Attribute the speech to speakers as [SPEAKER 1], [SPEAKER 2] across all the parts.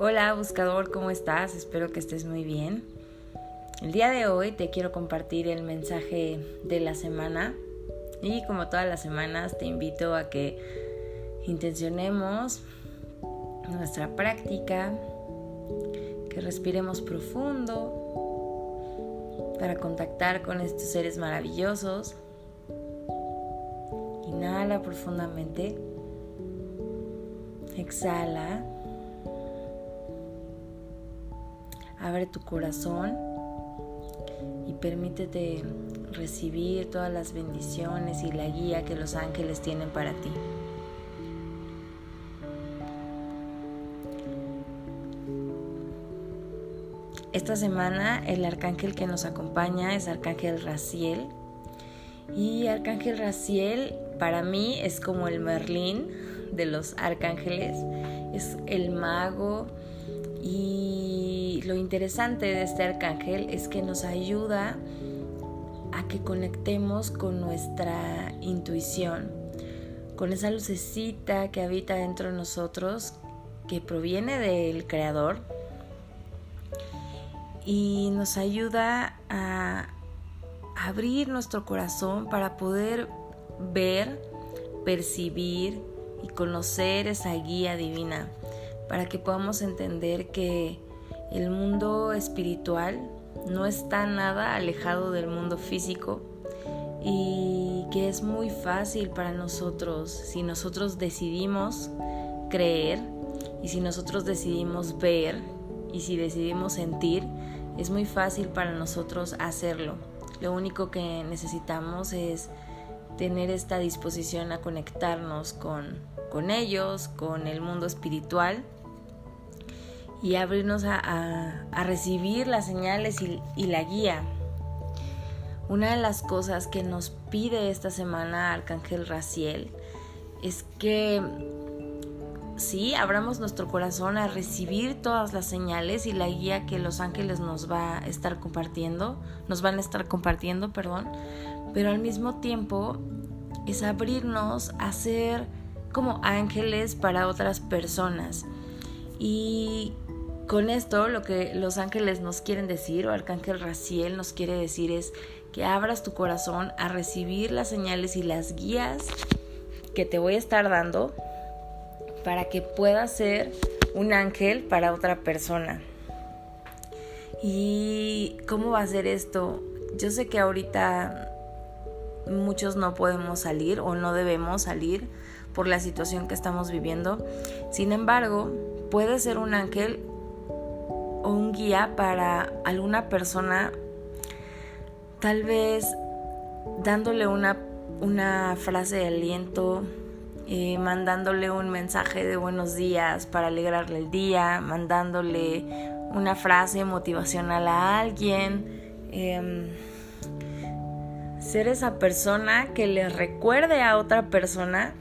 [SPEAKER 1] Hola buscador, ¿cómo estás? Espero que estés muy bien. El día de hoy te quiero compartir el mensaje de la semana y como todas las semanas te invito a que intencionemos nuestra práctica, que respiremos profundo para contactar con estos seres maravillosos. Inhala profundamente. Exhala. Abre tu corazón y permítete recibir todas las bendiciones y la guía que los ángeles tienen para ti. Esta semana el arcángel que nos acompaña es Arcángel Raciel. Y Arcángel Raciel para mí es como el Merlín de los arcángeles. Es el mago y lo interesante de este arcángel es que nos ayuda a que conectemos con nuestra intuición, con esa lucecita que habita dentro de nosotros, que proviene del Creador, y nos ayuda a abrir nuestro corazón para poder ver, percibir y conocer esa guía divina, para que podamos entender que el mundo espiritual no está nada alejado del mundo físico y que es muy fácil para nosotros si nosotros decidimos creer y si nosotros decidimos ver y si decidimos sentir, es muy fácil para nosotros hacerlo. Lo único que necesitamos es tener esta disposición a conectarnos con, con ellos, con el mundo espiritual y abrirnos a, recibir las señales y, y, la guía. Una de las cosas que nos pide esta semana Arcángel Raciel es que sí, abramos nuestro corazón a recibir todas las señales y la guía que los ángeles nos va a estar compartiendo, nos van a estar compartiendo, perdón, pero al mismo tiempo es abrirnos a ser como ángeles para otras personas. Y con esto lo que los ángeles nos quieren decir, o Arcángel Raciel nos quiere decir es que abras tu corazón a recibir las señales y las guías que te voy a estar dando para que puedas ser un ángel para otra persona. ¿Y cómo va a ser esto? Yo sé que ahorita muchos no podemos salir o no debemos salir por la situación que estamos viviendo. Sin embargo, puedes ser un ángel un guía para alguna persona, tal vez dándole una, una frase de aliento, eh, mandándole un mensaje de buenos días para alegrarle el día, mandándole una frase motivacional a alguien. Em, ser esa persona que le recuerde a otra persona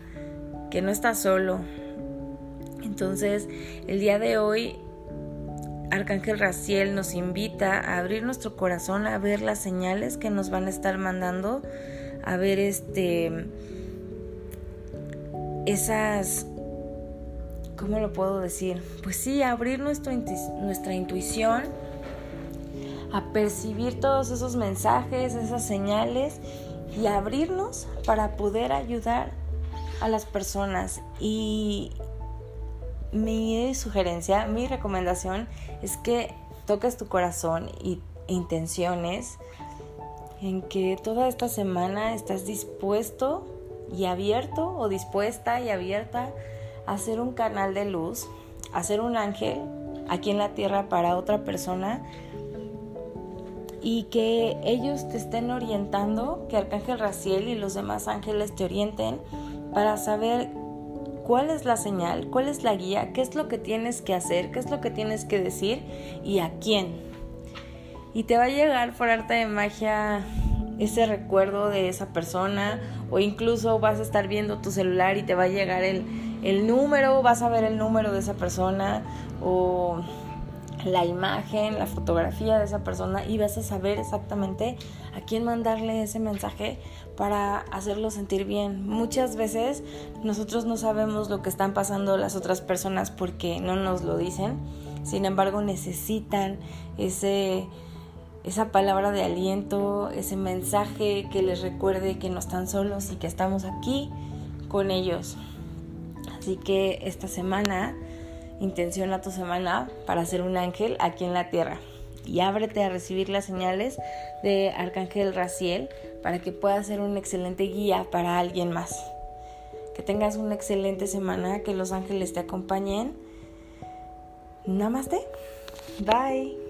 [SPEAKER 1] que no está solo. Entonces, el día de hoy Arcángel Raciel nos invita a abrir nuestro corazón, a ver las señales que nos van a estar mandando, a ver este esas ¿cómo lo puedo decir? Pues sí, abrir nuestra intuición, a percibir todos esos mensajes, esas señales y abrirnos para poder ayudar a las personas y mi sugerencia, mi recomendación es que toques tu corazón y intenciones en que toda esta semana estás dispuesto y abierto o dispuesta y abierta a ser un canal de luz, a ser un ángel aquí en la tierra para otra persona y que ellos te estén orientando, que Arcángel Raciel y los demás ángeles te orienten para saber cuál es la señal, cuál es la guía, qué es lo que tienes que hacer, qué es lo que tienes que decir y a quién. Y te va a llegar por arte de magia ese recuerdo de esa persona o incluso vas a estar viendo tu celular y te va a llegar el, el número, vas a ver el número de esa persona o la imagen, la fotografía de esa persona y vas a saber exactamente a quién mandarle ese mensaje para hacerlo sentir bien. Muchas veces nosotros no sabemos lo que están pasando las otras personas porque no nos lo dicen Sin embargo, necesitan ese, esa palabra de aliento, ese mensaje que les recuerde que no están solos y que estamos aquí con ellos. Así que esta semana, intenciona tu semana para ser un ángel aquí en la tierra y ábrete a recibir las señales de Arcángel Raciel para que puedas ser un excelente guía para alguien más. Que tengas una excelente semana, que los ángeles te acompañen. Namaste. Bye.